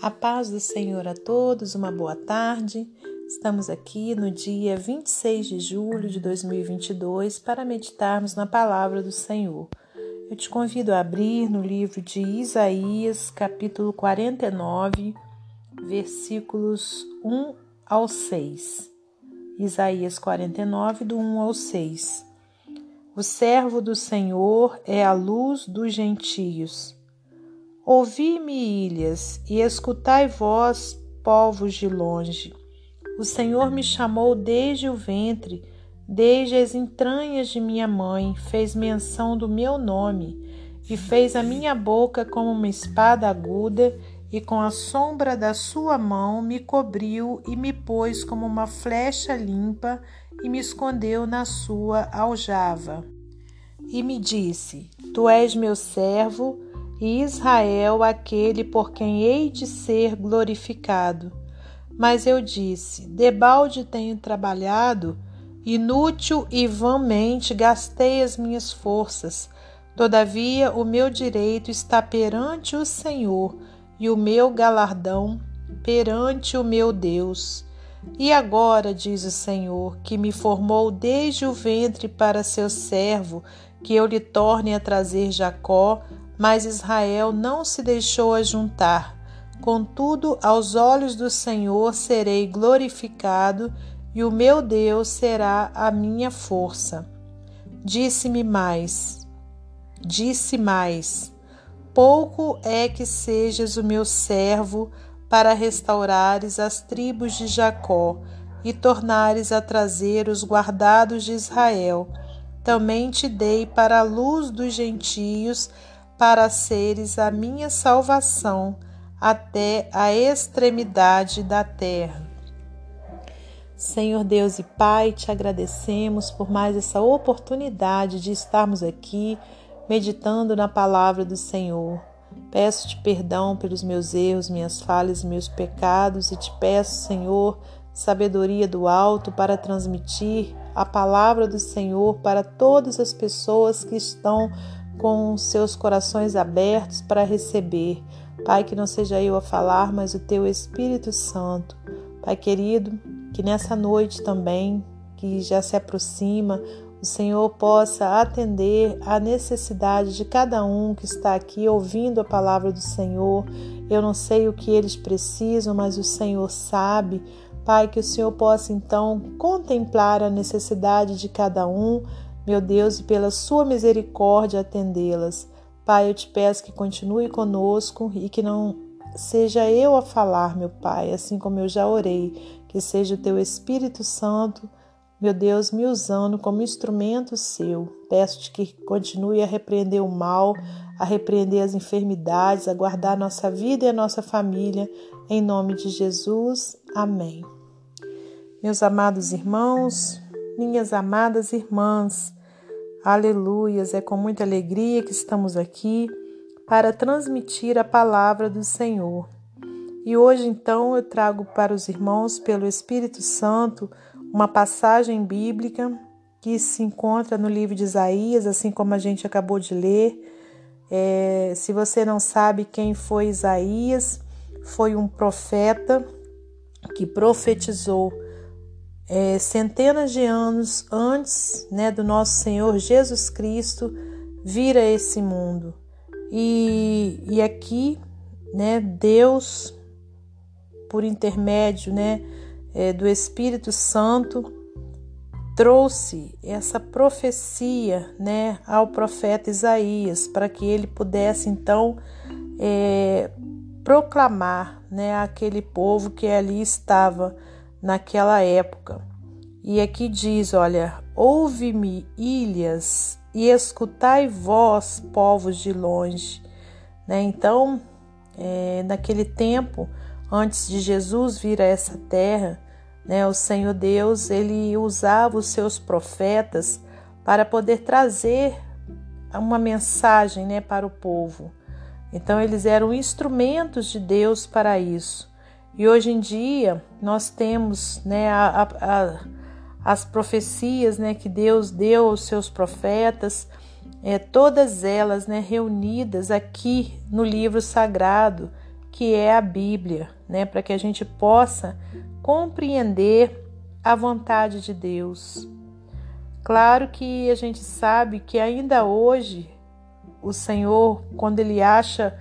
A paz do Senhor a todos, uma boa tarde. Estamos aqui no dia 26 de julho de 2022 para meditarmos na palavra do Senhor. Eu te convido a abrir no livro de Isaías, capítulo 49, versículos 1 ao 6. Isaías 49, do 1 ao 6. O servo do Senhor é a luz dos gentios Ouvi-me, ilhas, e escutai vós, povos de longe. O Senhor me chamou desde o ventre, desde as entranhas de minha mãe, fez menção do meu nome, e fez a minha boca como uma espada aguda, e com a sombra da sua mão me cobriu e me pôs como uma flecha limpa, e me escondeu na sua aljava. E me disse: Tu és meu servo, e Israel aquele por quem hei de ser glorificado. Mas eu disse: Debalde tenho trabalhado, inútil e vãmente gastei as minhas forças. Todavia, o meu direito está perante o Senhor e o meu galardão perante o meu Deus. E agora, diz o Senhor, que me formou desde o ventre para seu servo, que eu lhe torne a trazer Jacó, mas Israel não se deixou ajuntar. Contudo, aos olhos do Senhor serei glorificado, e o meu Deus será a minha força. Disse-me mais, disse mais: Pouco é que sejas o meu servo para restaurares as tribos de Jacó e tornares a trazer os guardados de Israel. Também te dei para a luz dos gentios para seres a minha salvação até a extremidade da terra. Senhor Deus e Pai, te agradecemos por mais essa oportunidade de estarmos aqui meditando na palavra do Senhor. Peço-te perdão pelos meus erros, minhas falhas e meus pecados e te peço, Senhor, sabedoria do alto para transmitir a palavra do Senhor para todas as pessoas que estão com seus corações abertos para receber. Pai, que não seja eu a falar, mas o teu Espírito Santo. Pai querido, que nessa noite também, que já se aproxima, o Senhor possa atender à necessidade de cada um que está aqui ouvindo a palavra do Senhor. Eu não sei o que eles precisam, mas o Senhor sabe. Pai, que o Senhor possa então contemplar a necessidade de cada um meu Deus, e pela sua misericórdia atendê-las. Pai, eu te peço que continue conosco e que não seja eu a falar, meu Pai, assim como eu já orei, que seja o teu Espírito Santo, meu Deus, me usando como instrumento seu. Peço-te que continue a repreender o mal, a repreender as enfermidades, a guardar nossa vida e a nossa família, em nome de Jesus. Amém. Meus amados irmãos, minhas amadas irmãs, Aleluias, é com muita alegria que estamos aqui para transmitir a palavra do Senhor. E hoje, então, eu trago para os irmãos, pelo Espírito Santo, uma passagem bíblica que se encontra no livro de Isaías, assim como a gente acabou de ler. É, se você não sabe quem foi Isaías, foi um profeta que profetizou é, centenas de anos antes né, do nosso Senhor Jesus Cristo vir a esse mundo. E, e aqui, né, Deus, por intermédio né, é, do Espírito Santo, trouxe essa profecia né, ao profeta Isaías para que ele pudesse então é, proclamar né, aquele povo que ali estava naquela época. E aqui diz: olha, ouve-me, ilhas, e escutai vós, povos de longe. Né? Então, é, naquele tempo, antes de Jesus vir a essa terra, né, o Senhor Deus ele usava os seus profetas para poder trazer uma mensagem né, para o povo. Então, eles eram instrumentos de Deus para isso. E hoje em dia nós temos né, a, a, as profecias né, que Deus deu aos seus profetas, é, todas elas né, reunidas aqui no livro sagrado, que é a Bíblia, né, para que a gente possa compreender a vontade de Deus. Claro que a gente sabe que ainda hoje o Senhor, quando ele acha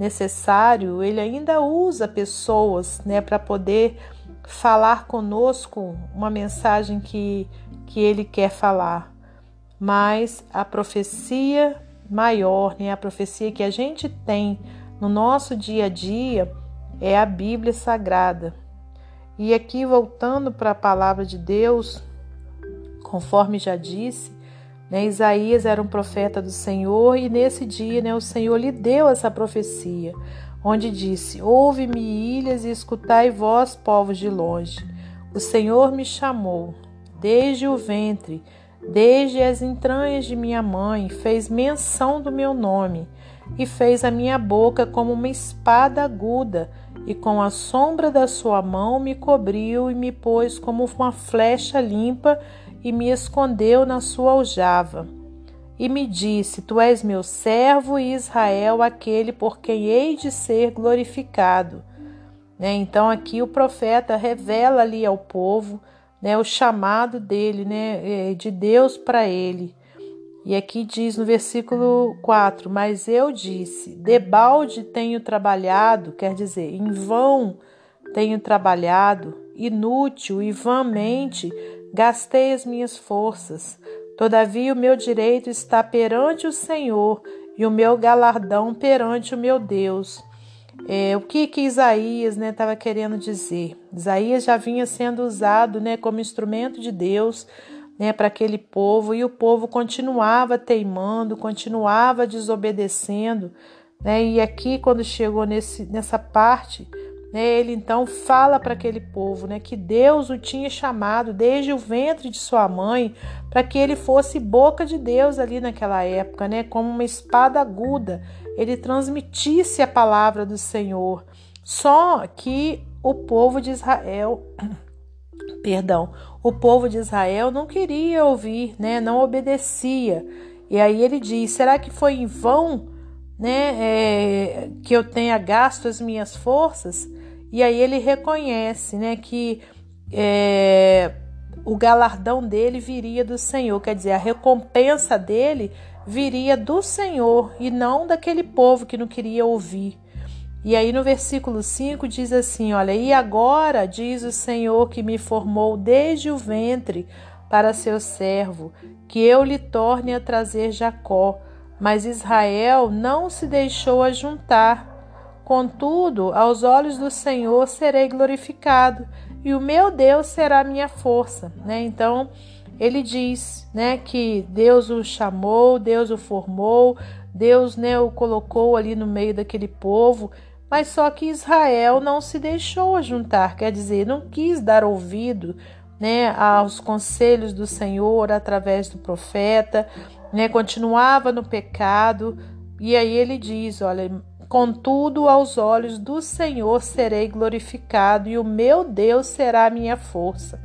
necessário, ele ainda usa pessoas, né, para poder falar conosco uma mensagem que que ele quer falar. Mas a profecia maior, né, a profecia que a gente tem no nosso dia a dia é a Bíblia Sagrada. E aqui, voltando para a palavra de Deus, conforme já disse, né, Isaías era um profeta do Senhor e nesse dia né, o Senhor lhe deu essa profecia, onde disse: Ouve-me, ilhas, e escutai vós, povos de longe. O Senhor me chamou desde o ventre, desde as entranhas de minha mãe, fez menção do meu nome e fez a minha boca como uma espada aguda, e com a sombra da sua mão me cobriu e me pôs como uma flecha limpa e me escondeu na sua aljava. E me disse: Tu és meu servo e Israel, aquele por quem hei de ser glorificado. Né? Então aqui o profeta revela ali ao povo né, o chamado dele, né, é, de Deus para ele. E aqui diz no versículo 4: Mas eu disse, debalde tenho trabalhado, quer dizer, em vão tenho trabalhado, inútil e vãmente gastei as minhas forças. Todavia o meu direito está perante o Senhor e o meu galardão perante o meu Deus. É, o que que Isaías estava né, querendo dizer? Isaías já vinha sendo usado né, como instrumento de Deus né, para aquele povo e o povo continuava teimando, continuava desobedecendo. Né, e aqui, quando chegou nesse, nessa parte, ele então fala para aquele povo né, que Deus o tinha chamado desde o ventre de sua mãe para que ele fosse boca de Deus ali naquela época, né, como uma espada aguda, ele transmitisse a palavra do Senhor. Só que o povo de Israel perdão, o povo de Israel não queria ouvir, né? Não obedecia. E aí ele diz: será que foi em vão, né? É, que eu tenha gasto as minhas forças? E aí ele reconhece, né? Que é, o galardão dele viria do Senhor, quer dizer, a recompensa dele viria do Senhor e não daquele povo que não queria ouvir. E aí no versículo 5 diz assim: Olha, e agora diz o Senhor que me formou desde o ventre para seu servo, que eu lhe torne a trazer Jacó. Mas Israel não se deixou ajuntar. Contudo, aos olhos do Senhor serei glorificado, e o meu Deus será minha força. Né? Então, ele diz né, que Deus o chamou, Deus o formou, Deus né, o colocou ali no meio daquele povo mas só que Israel não se deixou juntar, quer dizer, não quis dar ouvido né, aos conselhos do Senhor através do profeta, né, continuava no pecado. E aí ele diz: Olha, contudo, aos olhos do Senhor serei glorificado e o meu Deus será a minha força.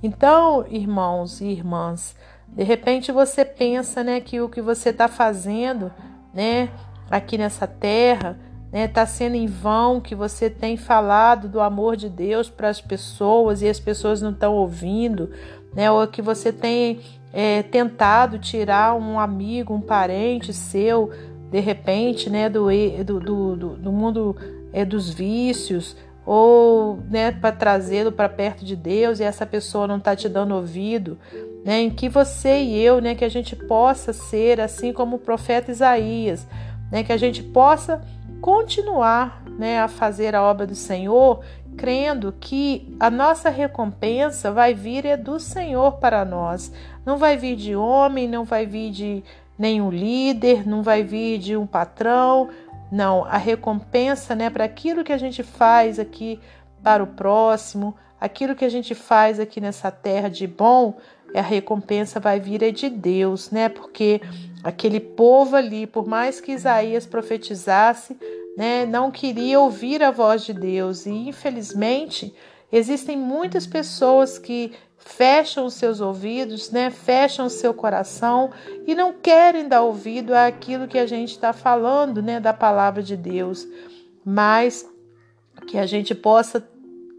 Então, irmãos e irmãs, de repente você pensa né, que o que você está fazendo né, aqui nessa terra né? Tá sendo em vão que você tem falado do amor de Deus para as pessoas e as pessoas não estão ouvindo, né? ou que você tem é, tentado tirar um amigo, um parente seu, de repente, né? do, do, do, do mundo é, dos vícios, ou né, para trazê-lo para perto de Deus e essa pessoa não está te dando ouvido, né, em que você e eu, né, que a gente possa ser assim como o profeta Isaías, né, que a gente possa continuar né, a fazer a obra do Senhor, crendo que a nossa recompensa vai vir é do Senhor para nós. Não vai vir de homem, não vai vir de nenhum líder, não vai vir de um patrão. Não, a recompensa né, para aquilo que a gente faz aqui para o próximo, aquilo que a gente faz aqui nessa terra de bom, a recompensa vai vir é de Deus, né? Porque aquele povo ali, por mais que Isaías profetizasse, né, não queria ouvir a voz de Deus e infelizmente existem muitas pessoas que fecham os seus ouvidos, né, fecham o seu coração e não querem dar ouvido àquilo que a gente está falando, né, da palavra de Deus. mas que a gente possa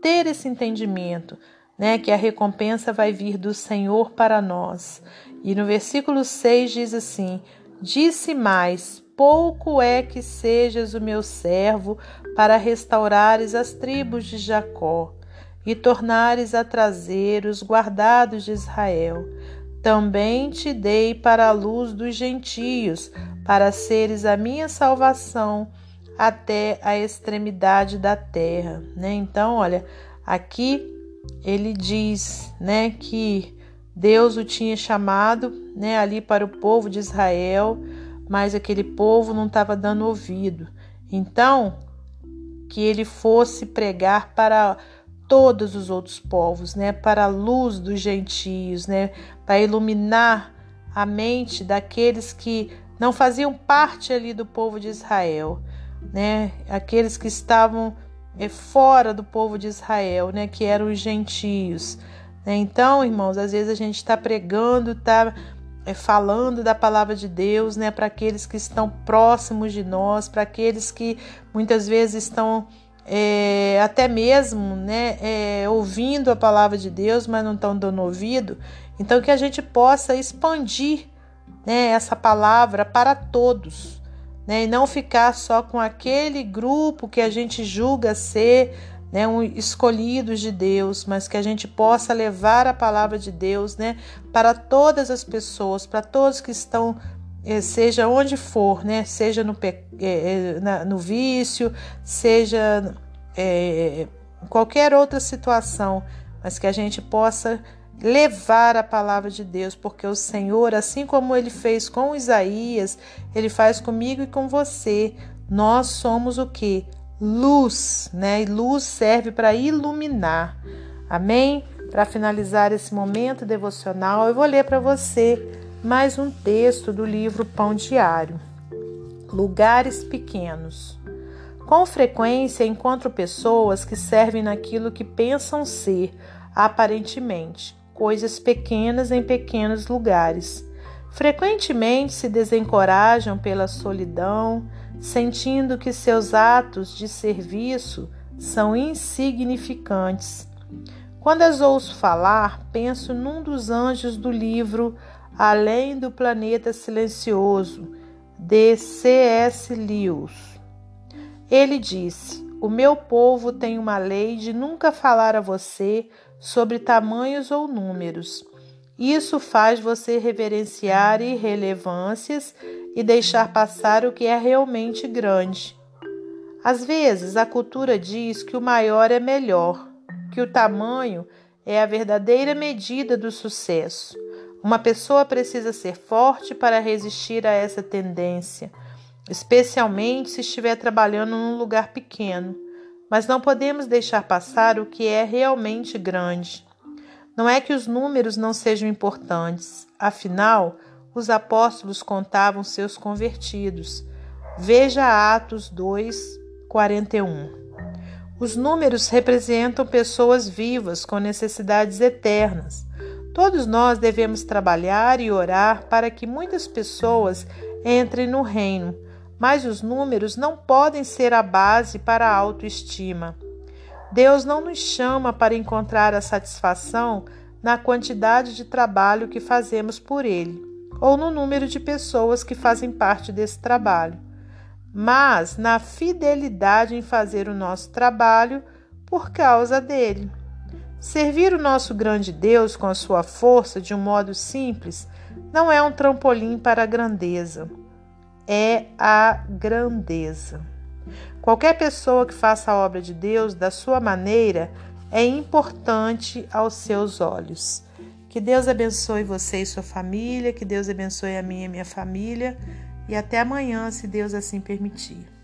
ter esse entendimento, né, que a recompensa vai vir do Senhor para nós. E no versículo 6 diz assim: Disse mais: Pouco é que sejas o meu servo para restaurares as tribos de Jacó e tornares a trazer os guardados de Israel. Também te dei para a luz dos gentios, para seres a minha salvação até a extremidade da terra. Né? Então, olha, aqui ele diz né, que Deus o tinha chamado né, ali para o povo de Israel, mas aquele povo não estava dando ouvido. Então, que ele fosse pregar para todos os outros povos, né, para a luz dos gentios, né, para iluminar a mente daqueles que não faziam parte ali do povo de Israel, né, aqueles que estavam é, fora do povo de Israel, né, que eram os gentios. Né? Então, irmãos, às vezes a gente está pregando, está é, falando da palavra de Deus, né, para aqueles que estão próximos de nós, para aqueles que muitas vezes estão é, até mesmo né, é, ouvindo a palavra de Deus, mas não estão dando ouvido. Então, que a gente possa expandir né, essa palavra para todos, né, e não ficar só com aquele grupo que a gente julga ser né, um, escolhidos de Deus, mas que a gente possa levar a palavra de Deus né, para todas as pessoas, para todos que estão seja onde for, né? Seja no, é, é no vício, seja é, qualquer outra situação, mas que a gente possa levar a palavra de Deus, porque o Senhor, assim como ele fez com Isaías, ele faz comigo e com você. Nós somos o que? Luz, né? E luz serve para iluminar. Amém? Para finalizar esse momento devocional, eu vou ler para você mais um texto do livro Pão Diário. Lugares pequenos. Com frequência encontro pessoas que servem naquilo que pensam ser, aparentemente, coisas pequenas em pequenos lugares. Frequentemente se desencorajam pela solidão, sentindo que seus atos de serviço são insignificantes. Quando as ouço falar, penso num dos anjos do livro Além do Planeta Silencioso, de C.S. Lewis. Ele disse: O meu povo tem uma lei de nunca falar a você sobre tamanhos ou números. Isso faz você reverenciar irrelevâncias e deixar passar o que é realmente grande. Às vezes, a cultura diz que o maior é melhor, que o tamanho é a verdadeira medida do sucesso. Uma pessoa precisa ser forte para resistir a essa tendência, especialmente se estiver trabalhando num lugar pequeno. Mas não podemos deixar passar o que é realmente grande. Não é que os números não sejam importantes, afinal, os apóstolos contavam seus convertidos. Veja Atos 2, 41. Os números representam pessoas vivas com necessidades eternas. Todos nós devemos trabalhar e orar para que muitas pessoas entrem no reino, mas os números não podem ser a base para a autoestima. Deus não nos chama para encontrar a satisfação na quantidade de trabalho que fazemos por Ele, ou no número de pessoas que fazem parte desse trabalho, mas na fidelidade em fazer o nosso trabalho por causa dele. Servir o nosso grande Deus com a sua força de um modo simples não é um trampolim para a grandeza, é a grandeza. Qualquer pessoa que faça a obra de Deus da sua maneira é importante aos seus olhos. Que Deus abençoe você e sua família, que Deus abençoe a minha e minha família, e até amanhã, se Deus assim permitir.